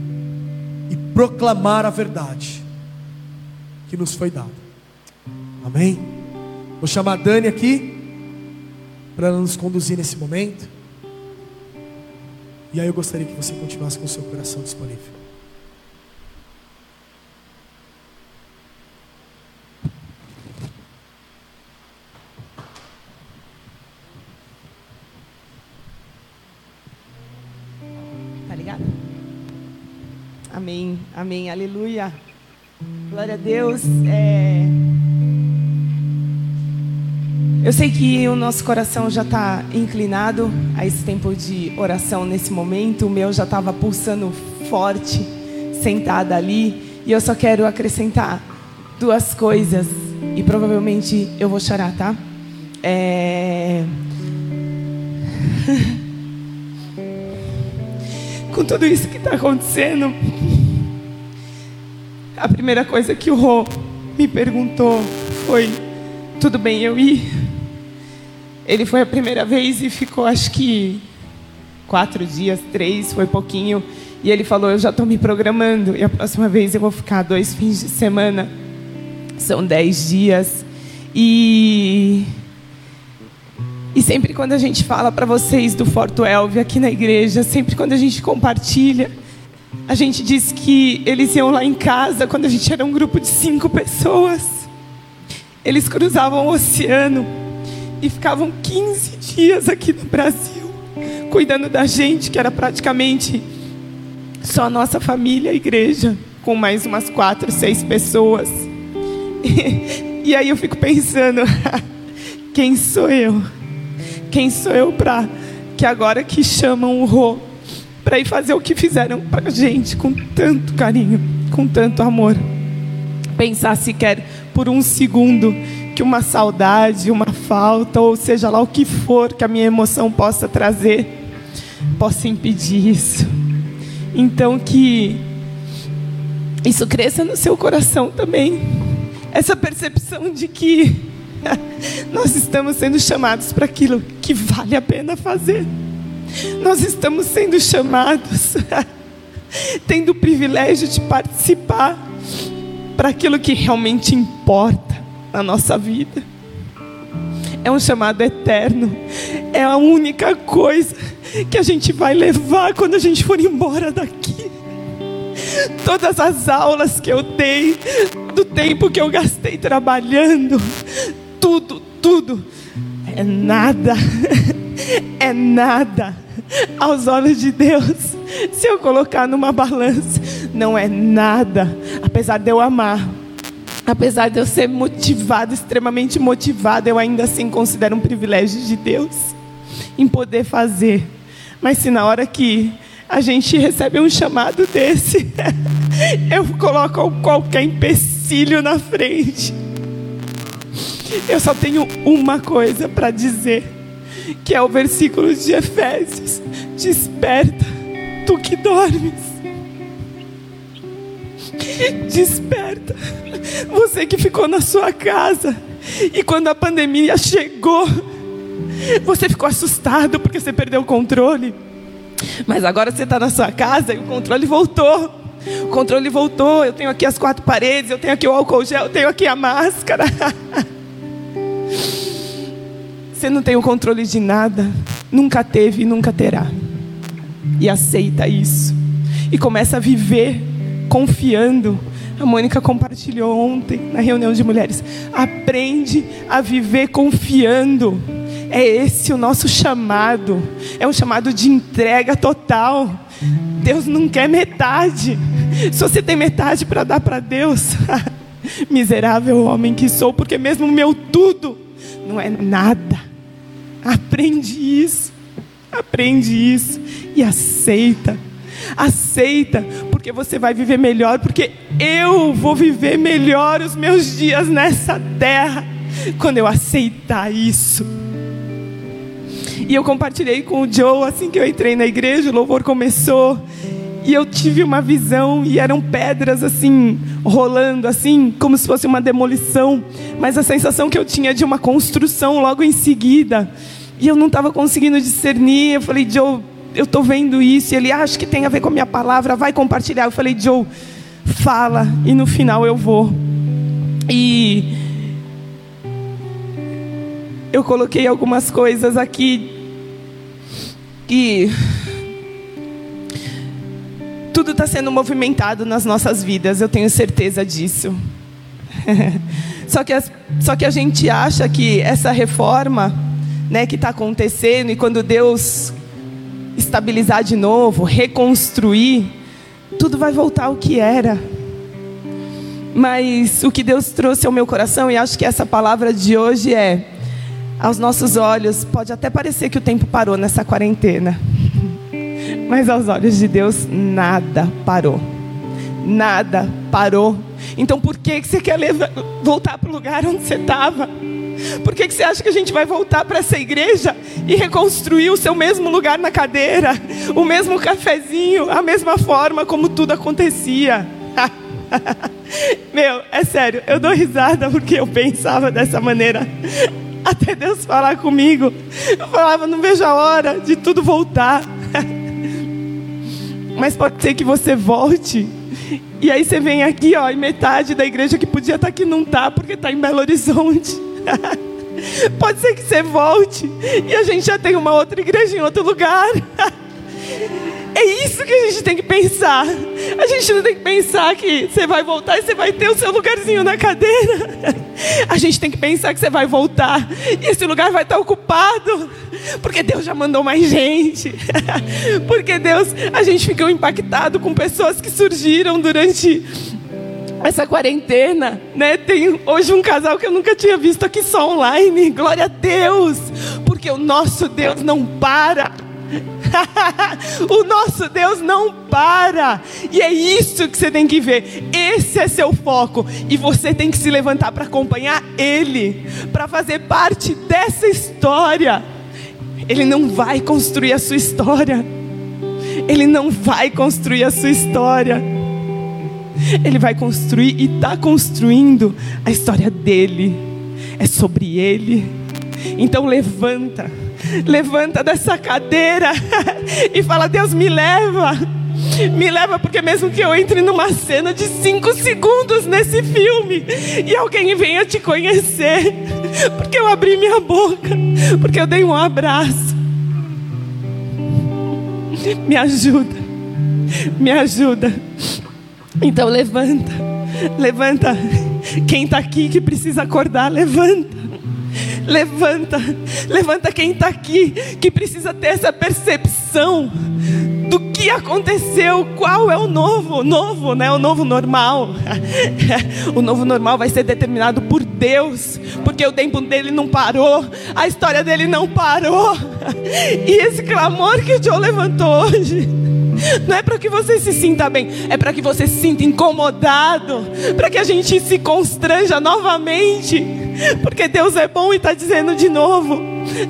e proclamar a verdade que nos foi dada. Amém? Vou chamar a Dani aqui para ela nos conduzir nesse momento. E aí eu gostaria que você continuasse com o seu coração disponível. Ligado? Amém, amém, aleluia. Glória a Deus. É... Eu sei que o nosso coração já está inclinado a esse tempo de oração nesse momento. O meu já estava pulsando forte, sentada ali. E eu só quero acrescentar duas coisas. E provavelmente eu vou chorar, tá? É... Com tudo isso que está acontecendo, a primeira coisa que o Rô me perguntou foi: tudo bem eu ir? Ele foi a primeira vez e ficou, acho que quatro dias, três, foi pouquinho. E ele falou: Eu já estou me programando. E a próxima vez eu vou ficar dois fins de semana. São dez dias. E. E sempre quando a gente fala para vocês do Forto Elve aqui na igreja, sempre quando a gente compartilha, a gente diz que eles iam lá em casa quando a gente era um grupo de cinco pessoas. Eles cruzavam o oceano e ficavam 15 dias aqui no Brasil, cuidando da gente, que era praticamente só a nossa família, a igreja, com mais umas quatro, seis pessoas. E, e aí eu fico pensando, quem sou eu? Quem sou eu para que agora que chamam o Rô para ir fazer o que fizeram para gente com tanto carinho, com tanto amor? Pensar sequer por um segundo que uma saudade, uma falta, ou seja lá o que for que a minha emoção possa trazer, possa impedir isso. Então que isso cresça no seu coração também. Essa percepção de que nós estamos sendo chamados para aquilo que vale a pena fazer. Nós estamos sendo chamados, tendo o privilégio de participar para aquilo que realmente importa na nossa vida. É um chamado eterno. É a única coisa que a gente vai levar quando a gente for embora daqui. Todas as aulas que eu dei, do tempo que eu gastei trabalhando, tudo, tudo, é nada, é nada aos olhos de Deus. Se eu colocar numa balança, não é nada, apesar de eu amar, apesar de eu ser motivado, extremamente motivado, eu ainda assim considero um privilégio de Deus em poder fazer. Mas se na hora que a gente recebe um chamado desse, eu coloco qualquer empecilho na frente. Eu só tenho uma coisa para dizer, que é o versículo de Efésios: Desperta, tu que dormes. Desperta, você que ficou na sua casa e quando a pandemia chegou, você ficou assustado porque você perdeu o controle. Mas agora você está na sua casa e o controle voltou. O controle voltou. Eu tenho aqui as quatro paredes, eu tenho aqui o álcool gel, eu tenho aqui a máscara. Você não tem o controle de nada, nunca teve e nunca terá. E aceita isso. E começa a viver confiando. A Mônica compartilhou ontem na reunião de mulheres. Aprende a viver confiando. É esse o nosso chamado. É um chamado de entrega total. Deus não quer metade. Se você tem metade para dar para Deus, miserável homem que sou, porque mesmo o meu tudo não é nada. Aprende isso. Aprende isso e aceita. Aceita, porque você vai viver melhor, porque eu vou viver melhor os meus dias nessa terra quando eu aceitar isso. E eu compartilhei com o Joe assim que eu entrei na igreja, o louvor começou. E eu tive uma visão e eram pedras assim, rolando assim, como se fosse uma demolição, mas a sensação que eu tinha de uma construção logo em seguida. E eu não estava conseguindo discernir. Eu falei, Joe, eu estou vendo isso. E ele, ah, acho que tem a ver com a minha palavra, vai compartilhar. Eu falei, Joe, fala, e no final eu vou. E eu coloquei algumas coisas aqui que tudo está sendo movimentado nas nossas vidas, eu tenho certeza disso. só, que as, só que a gente acha que essa reforma né, que está acontecendo e quando Deus estabilizar de novo, reconstruir, tudo vai voltar ao que era. Mas o que Deus trouxe ao meu coração, e acho que essa palavra de hoje é: aos nossos olhos, pode até parecer que o tempo parou nessa quarentena. Mas aos olhos de Deus, nada parou. Nada parou. Então por que, que você quer voltar para o lugar onde você estava? Por que, que você acha que a gente vai voltar para essa igreja e reconstruir o seu mesmo lugar na cadeira, o mesmo cafezinho, a mesma forma como tudo acontecia? Meu, é sério, eu dou risada porque eu pensava dessa maneira. Até Deus falar comigo. Eu falava, não vejo a hora de tudo voltar. Mas pode ser que você volte. E aí você vem aqui, ó, e metade da igreja que podia estar tá aqui não tá, porque está em Belo Horizonte. pode ser que você volte e a gente já tem uma outra igreja em outro lugar. É isso que a gente tem que pensar. A gente não tem que pensar que você vai voltar e você vai ter o seu lugarzinho na cadeira. A gente tem que pensar que você vai voltar e esse lugar vai estar ocupado. Porque Deus já mandou mais gente. Porque Deus, a gente ficou impactado com pessoas que surgiram durante essa quarentena, né? Tem hoje um casal que eu nunca tinha visto aqui só online. Glória a Deus, porque o nosso Deus não para. o nosso Deus não para. E é isso que você tem que ver. Esse é seu foco. E você tem que se levantar para acompanhar Ele, para fazer parte dessa história. Ele não vai construir a sua história. Ele não vai construir a sua história. Ele vai construir e está construindo a história dele. É sobre ele. Então levanta levanta dessa cadeira e fala: Deus, me leva. Me leva, porque mesmo que eu entre numa cena de cinco segundos nesse filme e alguém venha te conhecer, porque eu abri minha boca, porque eu dei um abraço. Me ajuda, me ajuda. Então levanta, levanta. Quem está aqui que precisa acordar, levanta. Levanta, levanta quem está aqui, que precisa ter essa percepção do que aconteceu, qual é o novo, novo, né? O novo normal. o novo normal vai ser determinado por Deus, porque o tempo dele não parou, a história dele não parou. e esse clamor que o Joe levantou hoje não é para que você se sinta bem, é para que você se sinta incomodado, para que a gente se constranja novamente, porque Deus é bom e está dizendo de novo: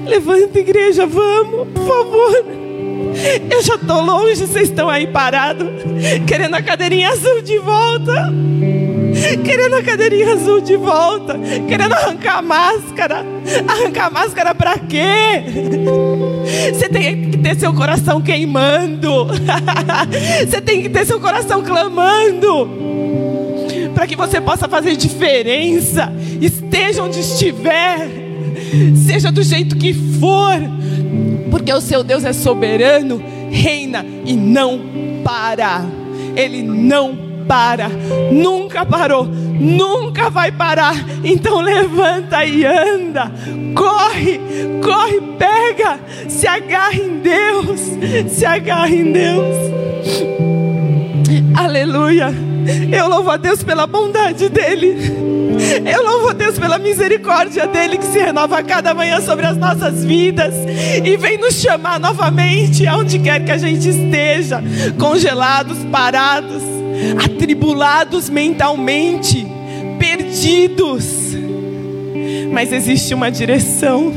levanta, igreja, vamos, por favor. Eu já estou longe, vocês estão aí parados, querendo a cadeirinha azul de volta. Querendo a cadeirinha azul de volta, querendo arrancar a máscara. Arrancar a máscara para quê? Você tem que ter seu coração queimando. Você tem que ter seu coração clamando. Para que você possa fazer diferença. Esteja onde estiver. Seja do jeito que for. Porque o seu Deus é soberano, reina e não para. Ele não para para, nunca parou, nunca vai parar. Então levanta e anda, corre, corre, pega, se agarra em Deus, se agarra em Deus. Aleluia. Eu louvo a Deus pela bondade dEle. Eu louvo a Deus pela misericórdia dEle que se renova a cada manhã sobre as nossas vidas e vem nos chamar novamente aonde quer que a gente esteja, congelados, parados, atribulados mentalmente, perdidos. Mas existe uma direção,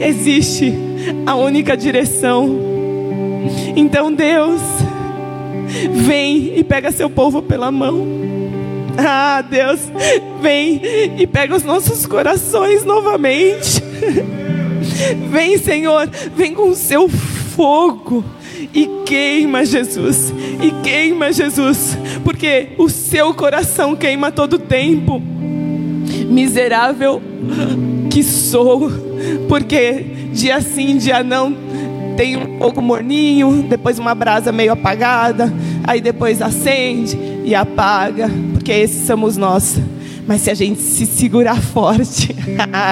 existe a única direção. Então, Deus, vem e pega seu povo pela mão. Ah, Deus, vem e pega os nossos corações novamente. Vem, Senhor, vem com o seu fogo e queima, Jesus. E queima, Jesus, porque o seu coração queima todo tempo. Miserável que sou, porque dia sim, dia não, tem um pouco morninho, depois uma brasa meio apagada, aí depois acende e apaga, porque esses somos nós. Mas se a gente se segurar forte,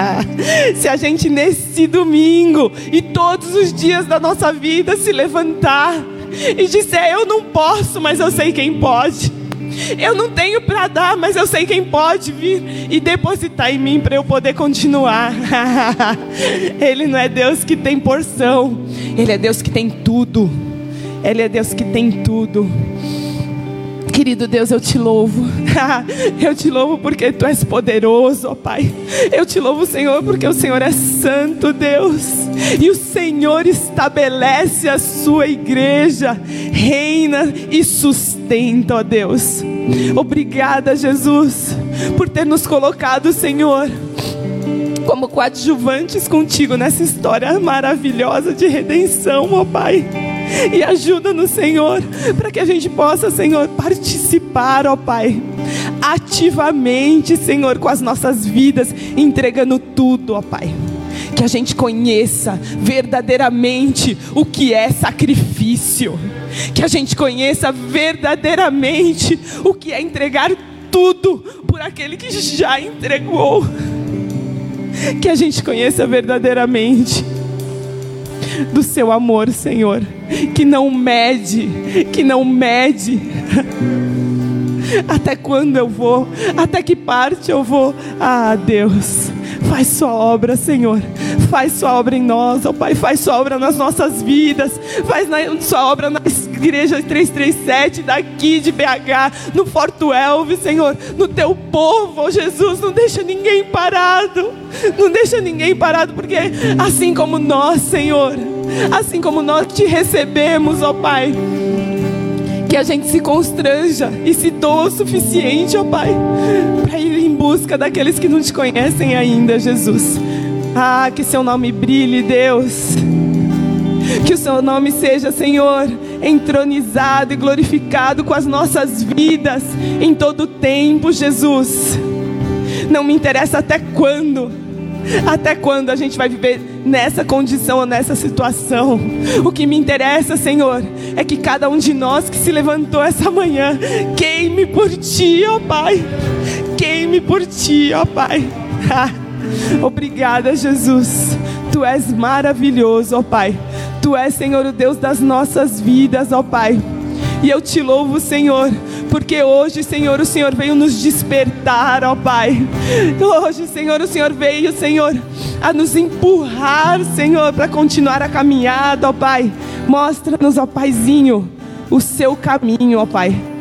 se a gente nesse domingo e todos os dias da nossa vida se levantar e disser: Eu não posso, mas eu sei quem pode. Eu não tenho para dar, mas eu sei quem pode vir e depositar em mim para eu poder continuar. Ele não é Deus que tem porção, Ele é Deus que tem tudo. Ele é Deus que tem tudo. Querido Deus, eu te louvo. eu te louvo porque tu és poderoso, ó Pai. Eu te louvo, Senhor, porque o Senhor é santo, Deus. E o Senhor estabelece a sua igreja, reina e sustenta, ó Deus. Obrigada, Jesus, por ter nos colocado, Senhor, como coadjuvantes contigo nessa história maravilhosa de redenção, ó Pai. E ajuda-nos, Senhor, para que a gente possa, Senhor, participar, ó Pai, ativamente, Senhor, com as nossas vidas, entregando tudo, ó Pai. Que a gente conheça verdadeiramente o que é sacrifício. Que a gente conheça verdadeiramente o que é entregar tudo por aquele que já entregou. Que a gente conheça verdadeiramente do seu amor, Senhor, que não mede, que não mede. Até quando eu vou? Até que parte eu vou? Ah, Deus, faz sua obra, Senhor. Faz sua obra em nós, ó oh, Pai. Faz sua obra nas nossas vidas. Faz sua obra na igreja 337 daqui de BH, no Forto Elve, Senhor. No teu povo, oh, Jesus. Não deixa ninguém parado. Não deixa ninguém parado, porque assim como nós, Senhor, assim como nós te recebemos, ó oh, Pai que a gente se constranja e se doa o suficiente, ó Pai, para ir em busca daqueles que não te conhecem ainda, Jesus. Ah, que seu nome brilhe, Deus. Que o seu nome seja, Senhor, entronizado e glorificado com as nossas vidas em todo tempo, Jesus. Não me interessa até quando até quando a gente vai viver nessa condição ou nessa situação? O que me interessa, Senhor, é que cada um de nós que se levantou essa manhã queime por ti, ó Pai. Queime por ti, ó Pai. Obrigada, Jesus. Tu és maravilhoso, ó Pai. Tu és, Senhor, o Deus das nossas vidas, ó Pai. E eu te louvo, Senhor, porque hoje, Senhor, o Senhor veio nos despertar, ó Pai. Hoje, Senhor, o Senhor veio, Senhor, a nos empurrar, Senhor, para continuar a caminhada, ó Pai. Mostra-nos, ó Paizinho, o seu caminho, ó Pai